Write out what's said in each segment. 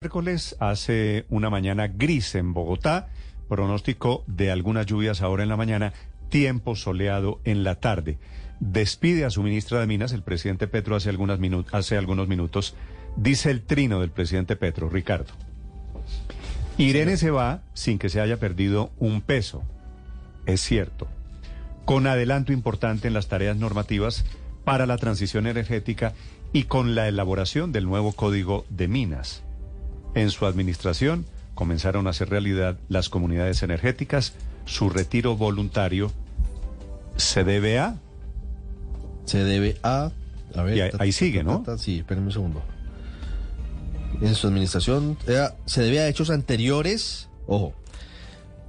miércoles hace una mañana gris en Bogotá, pronóstico de algunas lluvias ahora en la mañana, tiempo soleado en la tarde. Despide a su ministra de Minas, el presidente Petro, hace, algunas hace algunos minutos. Dice el trino del presidente Petro, Ricardo. Irene se va sin que se haya perdido un peso. Es cierto. Con adelanto importante en las tareas normativas para la transición energética y con la elaboración del nuevo Código de Minas. En su administración comenzaron a hacer realidad las comunidades energéticas. Su retiro voluntario se debe a... Se debe a... a ver, y ahí, sigue, ¿no? sí, espérenme un segundo. En su administración se debe a hechos anteriores. Ojo.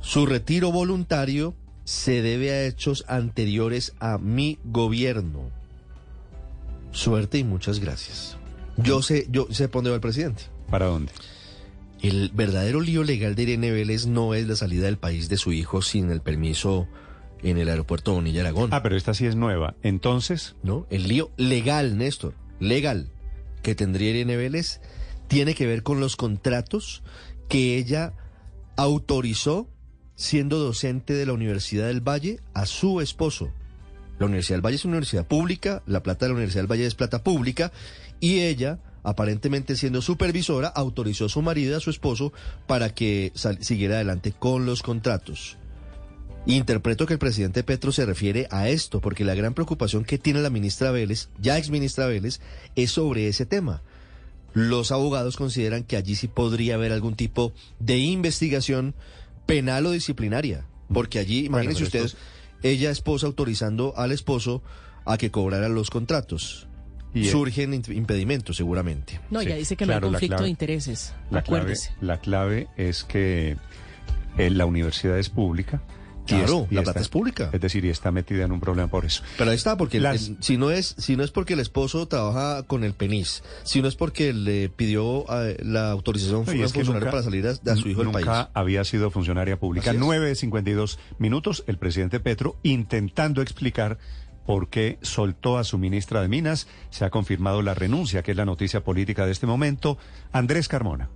Su retiro voluntario se debe a hechos anteriores a mi gobierno. Suerte y muchas gracias. Yo sé, yo sé por dónde va el presidente. ¿Para dónde? El verdadero lío legal de Irene Vélez no es la salida del país de su hijo sin el permiso en el aeropuerto Bonilla Aragón. Ah, pero esta sí es nueva. Entonces. No, el lío legal, Néstor, legal, que tendría Irene Vélez tiene que ver con los contratos que ella autorizó siendo docente de la Universidad del Valle a su esposo. La Universidad del Valle es una universidad pública, la plata de la Universidad del Valle es plata pública, y ella aparentemente siendo supervisora, autorizó a su marido y a su esposo para que siguiera adelante con los contratos. Interpreto que el presidente Petro se refiere a esto, porque la gran preocupación que tiene la ministra Vélez, ya ex ministra Vélez, es sobre ese tema. Los abogados consideran que allí sí podría haber algún tipo de investigación penal o disciplinaria, porque allí, imagínense ustedes, ella esposa autorizando al esposo a que cobrara los contratos surgen impedimentos seguramente. No, ya dice que no hay conflicto de intereses. La clave, la clave es que eh, la universidad es pública. Claro, la plata es pública. Es decir, y está metida en un problema por eso. Pero ahí está, porque si no es si no es porque el esposo trabaja con el PENIS, si no es porque le pidió eh, la autorización no, es funcionaria para salir a, su hijo del país. Nunca había sido funcionaria pública. 9.52 minutos, el presidente Petro intentando explicar por qué soltó a su ministra de Minas. Se ha confirmado la renuncia, que es la noticia política de este momento. Andrés Carmona.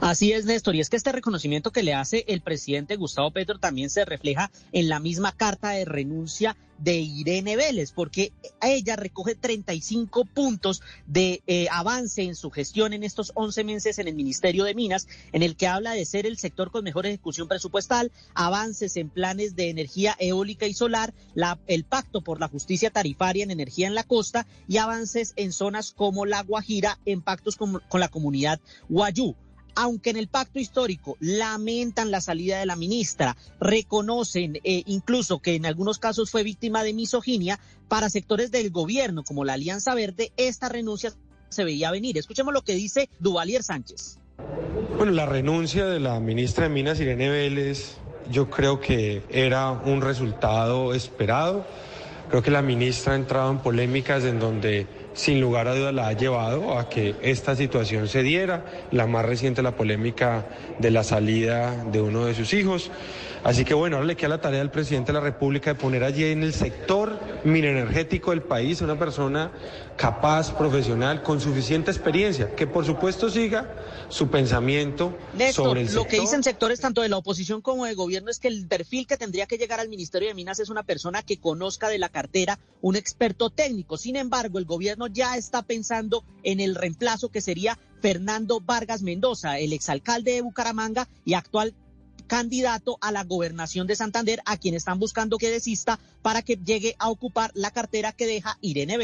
Así es, Néstor, y es que este reconocimiento que le hace el presidente Gustavo Petro también se refleja en la misma carta de renuncia de Irene Vélez, porque ella recoge 35 puntos de eh, avance en su gestión en estos 11 meses en el Ministerio de Minas, en el que habla de ser el sector con mejor ejecución presupuestal, avances en planes de energía eólica y solar, la, el pacto por la justicia tarifaria en energía en la costa y avances en zonas como La Guajira en pactos con, con la comunidad Guayú aunque en el pacto histórico lamentan la salida de la ministra, reconocen eh, incluso que en algunos casos fue víctima de misoginia, para sectores del gobierno como la Alianza Verde, esta renuncia se veía venir. Escuchemos lo que dice Duvalier Sánchez. Bueno, la renuncia de la ministra de Minas, Irene Vélez, yo creo que era un resultado esperado. Creo que la ministra ha entrado en polémicas en donde sin lugar a dudas la ha llevado a que esta situación se diera, la más reciente la polémica de la salida de uno de sus hijos. Así que bueno, ahora le queda la tarea al presidente de la República de poner allí en el sector minenergético del país una persona capaz, profesional, con suficiente experiencia, que por supuesto siga su pensamiento sobre el sector. Lo que dicen sectores tanto de la oposición como del gobierno es que el perfil que tendría que llegar al Ministerio de Minas es una persona que conozca de la cartera, un experto técnico. Sin embargo, el gobierno ya está pensando en el reemplazo que sería Fernando Vargas Mendoza, el exalcalde de Bucaramanga y actual candidato a la gobernación de Santander, a quien están buscando que desista para que llegue a ocupar la cartera que deja Irene